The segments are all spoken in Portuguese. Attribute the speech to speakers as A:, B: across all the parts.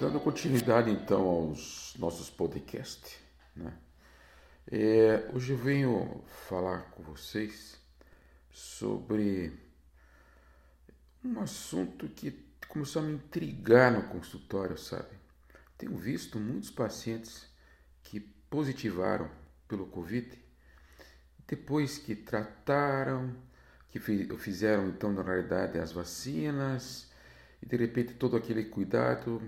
A: Dando continuidade então aos nossos podcasts, né? É, hoje eu venho falar com vocês sobre um assunto que começou a me intrigar no consultório, sabe? Tenho visto muitos pacientes que positivaram pelo Covid depois que trataram, que fizeram então na realidade as vacinas e de repente todo aquele cuidado.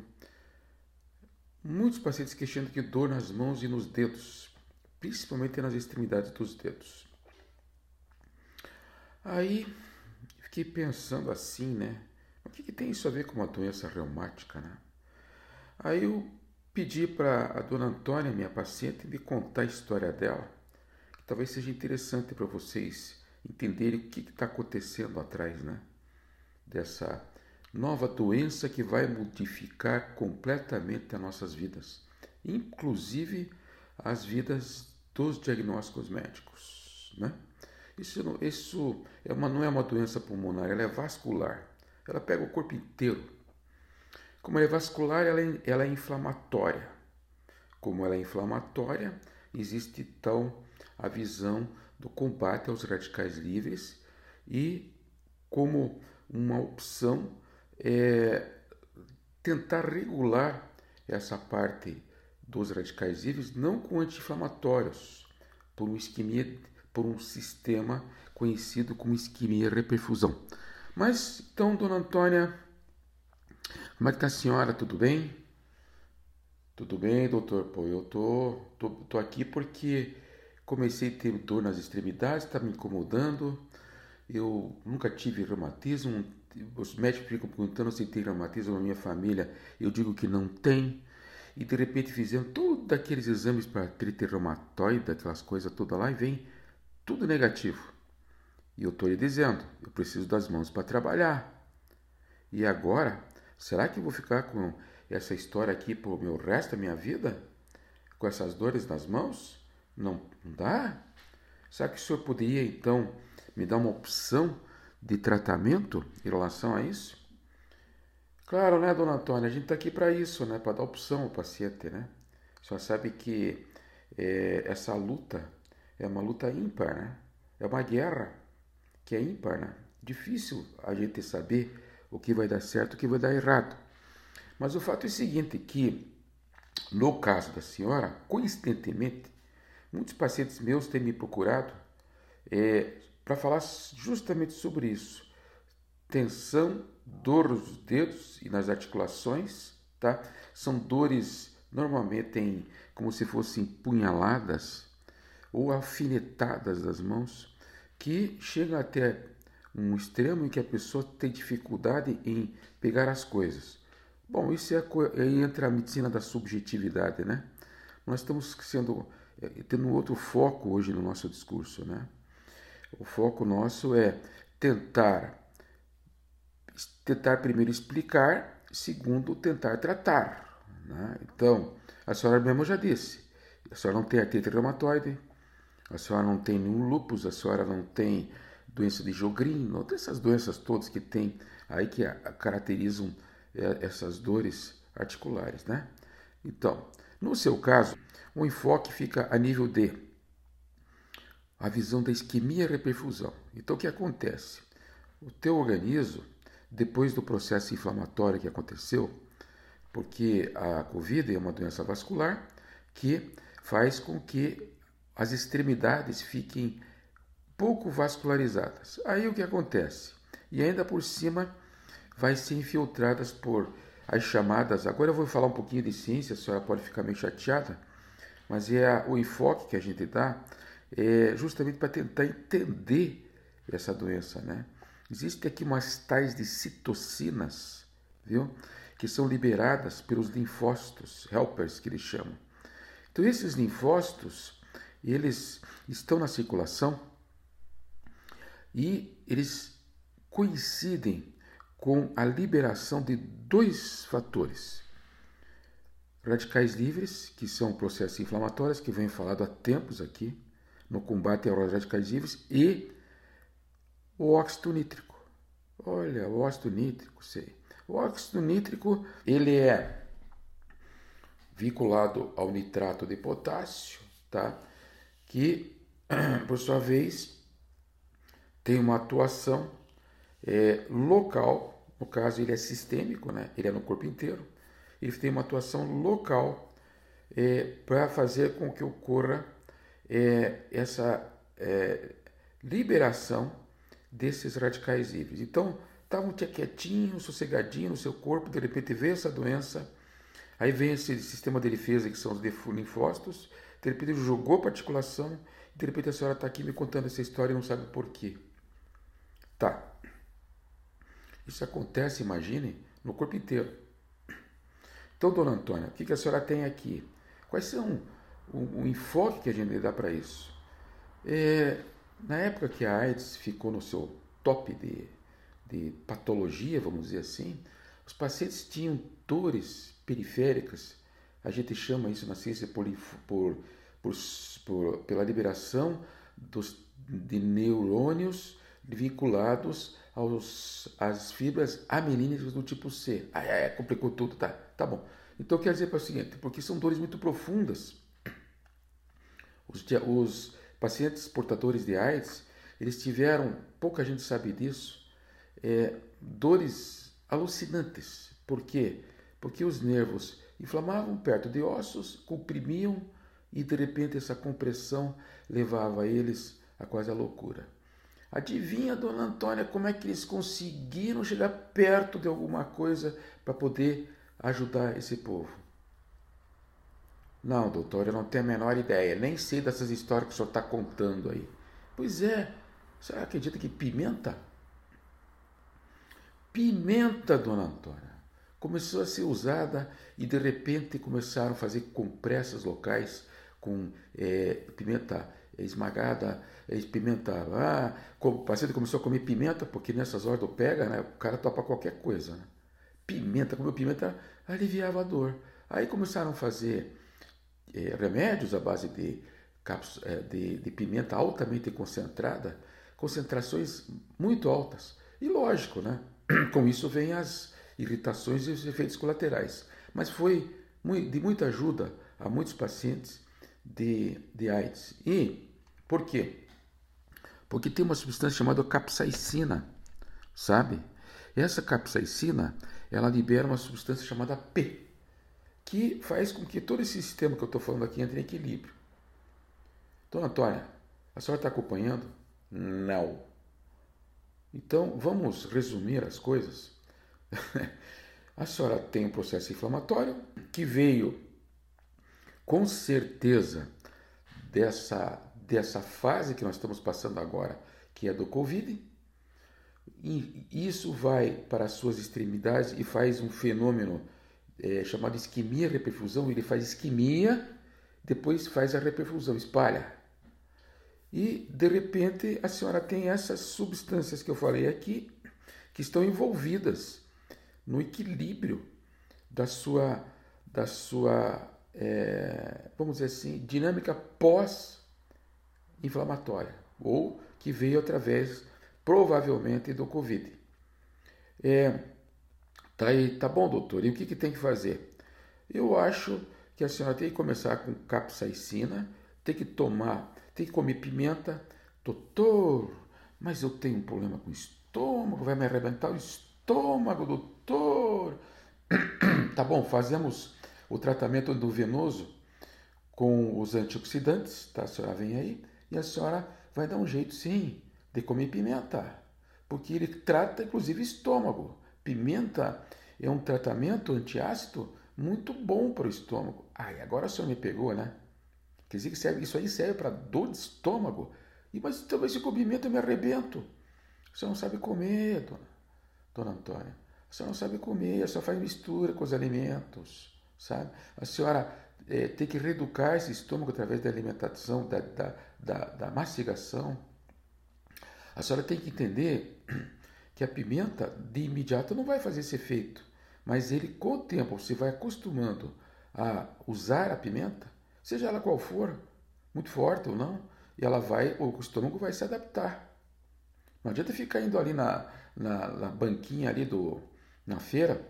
A: Muitos pacientes questionam que dor nas mãos e nos dedos, principalmente nas extremidades dos dedos. Aí fiquei pensando assim, né? O que, que tem isso a ver com uma doença reumática, né? Aí eu pedi para a dona Antônia, minha paciente, me contar a história dela, que talvez seja interessante para vocês entenderem o que está acontecendo atrás, né? Dessa nova doença que vai modificar completamente as nossas vidas, inclusive as vidas dos diagnósticos médicos, né? Isso, isso é uma, não é uma doença pulmonar, ela é vascular. Ela pega o corpo inteiro. Como ela é vascular, ela é, ela é inflamatória. Como ela é inflamatória, existe então a visão do combate aos radicais livres e como uma opção é tentar regular essa parte dos radicais livres não com anti-inflamatórios, por um por um sistema conhecido como isquemia reperfusão. Mas então, dona Antônia, como é que tá a senhora? Tudo bem? Tudo bem, doutor? Pô, eu tô, tô, tô aqui porque comecei a ter dor nas extremidades, está me incomodando. Eu nunca tive reumatismo, os médicos ficam perguntando se tem reumatismo na minha família, eu digo que não tem. E de repente fizeram todos aqueles exames para artrite reumatoide, aquelas coisas todas lá, e vem tudo negativo. E eu estou lhe dizendo, eu preciso das mãos para trabalhar. E agora, será que eu vou ficar com essa história aqui para o meu resto da minha vida? Com essas dores nas mãos? Não, não dá? Será que o senhor poderia então me dar uma opção de tratamento em relação a isso? Claro, né, dona Antônia? A gente está aqui para isso, né? Para dar opção ao paciente, né? Só sabe que é, essa luta é uma luta ímpar, né? É uma guerra que é ímpar, né? Difícil a gente saber o que vai dar certo e o que vai dar errado. Mas o fato é o seguinte, que no caso da senhora, coincidentemente, muitos pacientes meus têm me procurado é, para falar justamente sobre isso. Tensão, dor nos dedos e nas articulações, tá? São dores normalmente em como se fossem punhaladas ou alfinetadas das mãos, que chegam até um extremo em que a pessoa tem dificuldade em pegar as coisas. Bom, isso é aí entra a medicina da subjetividade, né? Nós estamos sendo é, tendo outro foco hoje no nosso discurso, né? O foco nosso é tentar tentar primeiro explicar, segundo tentar tratar. Né? Então, a senhora mesmo já disse, a senhora não tem artrite reumatoide, a senhora não tem nenhum lúpus, a senhora não tem doença de Jogrin, essas doenças todas que tem aí que caracterizam é, essas dores articulares, né? Então, no seu caso, o enfoque fica a nível de a visão da isquemia e reperfusão. Então, o que acontece? O teu organismo, depois do processo inflamatório que aconteceu, porque a COVID é uma doença vascular que faz com que as extremidades fiquem pouco vascularizadas. Aí o que acontece? E ainda por cima vai ser infiltradas por as chamadas. Agora eu vou falar um pouquinho de ciência, a senhora pode ficar meio chateada, mas é o enfoque que a gente dá é justamente para tentar entender essa doença, né? Existem aqui umas tais de citocinas, viu? Que são liberadas pelos linfócitos, helpers que eles chamam. Então esses linfócitos, eles estão na circulação e eles coincidem com a liberação de dois fatores. Radicais livres, que são processos inflamatórios, que vem falado há tempos aqui, no combate aos radicais livres e o óxido nítrico. Olha, o óxido nítrico, sei. O óxido nítrico, ele é vinculado ao nitrato de potássio, tá? que, por sua vez, tem uma atuação é, local, no caso ele é sistêmico, né? ele é no corpo inteiro, ele tem uma atuação local é, para fazer com que ocorra é, essa é, liberação desses radicais livres. Então, estava um quietinho, sossegadinho no seu corpo, de repente veio essa doença, aí vem esse sistema de defesa que são os linfócitos, de repente jogou para a articulação, de repente a senhora está aqui me contando essa história e não sabe por quê. Tá. Isso acontece, imagine, no corpo inteiro. Então, dona Antônia, o que a senhora tem aqui? Quais são o, o enfoque que a gente dá para isso? É, na época que a AIDS ficou no seu top de, de patologia, vamos dizer assim, os pacientes tinham dores periféricas, a gente chama isso na ciência por, por, por, pela liberação dos, de neurônios vinculados aos, às fibras aminínicas do tipo C. Ah, é, complicou tudo, tá, tá bom. Então quer dizer para o seguinte, porque são dores muito profundas. Os, os pacientes portadores de AIDS, eles tiveram, pouca gente sabe disso, é, dores alucinantes. Por quê? Porque os nervos inflamavam perto de ossos, comprimiam e de repente essa compressão levava eles a quase a loucura. Adivinha, dona Antônia, como é que eles conseguiram chegar perto de alguma coisa para poder ajudar esse povo? Não, doutor, eu não tenho a menor ideia, nem sei dessas histórias que o senhor está contando aí. Pois é, você acredita que pimenta? Pimenta, dona Antônia, começou a ser usada e de repente começaram a fazer compressas locais com é, pimenta esmagada, é, pimenta. Ah, o paciente começou a comer pimenta, porque nessas horas do pega, né, o cara topa qualquer coisa. Né? Pimenta, comeu pimenta, aliviava a dor. Aí começaram a fazer é, remédios à base de, é, de, de pimenta altamente concentrada, concentrações muito altas. E lógico, né? com isso vem as irritações e os efeitos colaterais. Mas foi de muita ajuda a muitos pacientes de, de AIDS. E por quê? Porque tem uma substância chamada capsaicina, sabe? Essa capsaicina, ela libera uma substância chamada P, que faz com que todo esse sistema que eu estou falando aqui entre em equilíbrio. Dona Antônia, a senhora está acompanhando? Não. Então, vamos resumir as coisas. a senhora tem um processo inflamatório que veio com certeza dessa, dessa fase que nós estamos passando agora, que é do Covid. E isso vai para as suas extremidades e faz um fenômeno é, chamado isquemia reperfusão, ele faz isquemia, depois faz a reperfusão, espalha. E de repente a senhora tem essas substâncias que eu falei aqui, que estão envolvidas no equilíbrio da sua, da sua é, vamos dizer assim, dinâmica pós-inflamatória, ou que veio através, provavelmente, do Covid. É, Tá, aí, tá bom, doutor, e o que, que tem que fazer? Eu acho que a senhora tem que começar com capsaicina, tem que tomar, tem que comer pimenta. Doutor, mas eu tenho um problema com o estômago, vai me arrebentar o estômago, doutor. tá bom, fazemos o tratamento endovenoso com os antioxidantes, tá? A senhora vem aí e a senhora vai dar um jeito, sim, de comer pimenta, porque ele trata inclusive estômago. Pimenta é um tratamento antiácido muito bom para o estômago. Ai, agora o senhor me pegou, né? Quer dizer que serve, isso aí serve para dor de estômago. E, mas talvez se com pimenta eu me arrebento. Senhor não sabe comer, dona, dona Antônia. Senhora não sabe comer, a faz mistura com os alimentos, sabe? A senhora é, tem que reeducar esse estômago através da alimentação, da, da, da, da mastigação. A senhora tem que entender que a pimenta de imediato não vai fazer esse efeito, mas ele com o tempo você vai acostumando a usar a pimenta, seja ela qual for, muito forte ou não, e ela vai, o estômago vai se adaptar. Não adianta ficar indo ali na, na, na banquinha ali do, na feira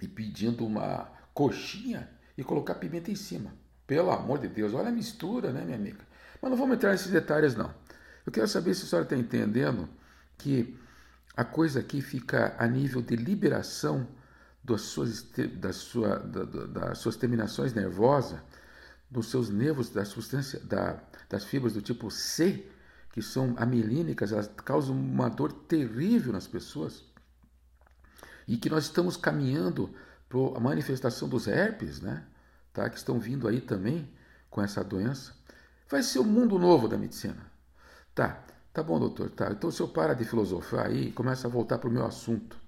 A: e pedindo uma coxinha e colocar pimenta em cima. Pelo amor de Deus, olha a mistura, né, minha amiga? Mas não vamos entrar nesses detalhes, não. Eu quero saber se a senhora está entendendo que a coisa aqui fica a nível de liberação das suas, sua, das suas terminações nervosas, dos seus nervos, da substância, da, das fibras do tipo C, que são amilínicas, elas causam uma dor terrível nas pessoas. E que nós estamos caminhando para a manifestação dos herpes, né? Tá? Que estão vindo aí também com essa doença. Vai ser o um mundo novo da medicina. Tá, tá bom, doutor. Tá. Então, se eu para de filosofar aí e começa a voltar para o meu assunto.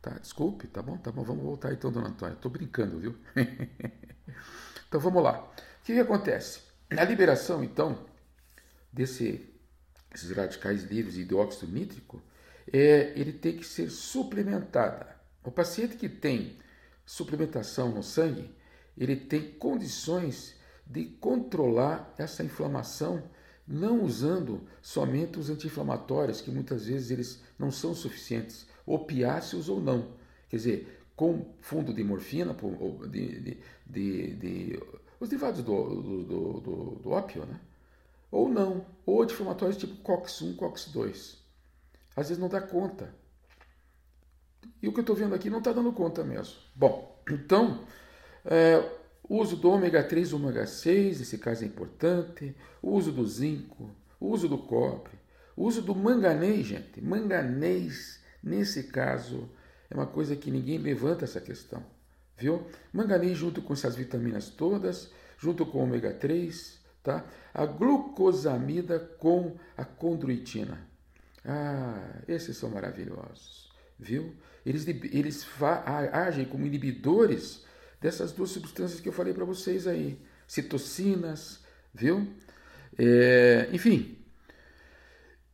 A: Tá, desculpe, tá bom? Tá bom, vamos voltar então, dona Antônia. Estou brincando, viu? então, vamos lá. O que, que acontece? Na liberação, então, desse esses radicais livres de dióxido nítrico, é, ele tem que ser suplementada. O paciente que tem suplementação no sangue, ele tem condições de controlar essa inflamação, não usando somente os anti-inflamatórios, que muitas vezes eles não são suficientes, opiáceos ou não. Quer dizer, com fundo de morfina, de, de, de, de os derivados do, do, do, do ópio, né? Ou não, ou anti-inflamatórios tipo COX-1, COX-2. Às vezes não dá conta. E o que eu estou vendo aqui não está dando conta mesmo. Bom, então, é, o uso do ômega 3 e ômega 6, esse caso é importante. O uso do zinco, o uso do cobre, o uso do manganês, gente. Manganês, nesse caso, é uma coisa que ninguém levanta essa questão. Viu? Manganês junto com essas vitaminas todas, junto com ômega 3, tá? A glucosamida com a condroitina. Ah, esses são maravilhosos, viu? Eles, eles agem como inibidores dessas duas substâncias que eu falei para vocês aí, citocinas, viu? É, enfim,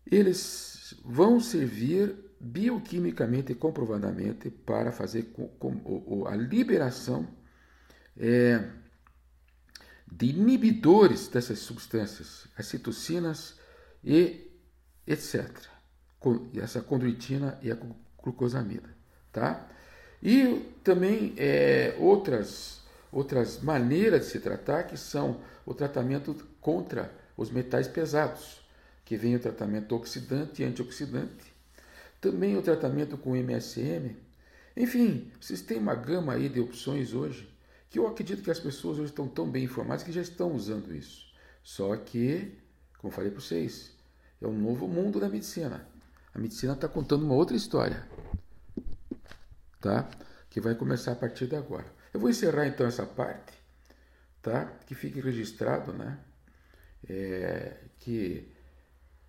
A: eles vão servir bioquimicamente e comprovadamente para fazer com, com, a liberação é, de inibidores dessas substâncias, as citocinas e etc. Essa condroitina e a glucosamida, tá? E também é, outras, outras maneiras de se tratar, que são o tratamento contra os metais pesados, que vem o tratamento oxidante e antioxidante, também o tratamento com MSM. Enfim, vocês têm uma gama aí de opções hoje que eu acredito que as pessoas hoje estão tão bem informadas que já estão usando isso. Só que, como falei para vocês, é um novo mundo da medicina. A medicina está contando uma outra história, tá? Que vai começar a partir de agora. Eu vou encerrar então essa parte, tá? Que fique registrado, né? É, que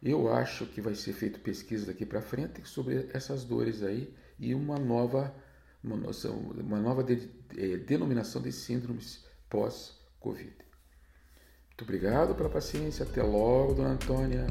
A: eu acho que vai ser feito pesquisa daqui para frente sobre essas dores aí e uma nova uma, noção, uma nova de, é, denominação de síndromes pós-Covid. Muito obrigado pela paciência. Até logo, dona Antônia.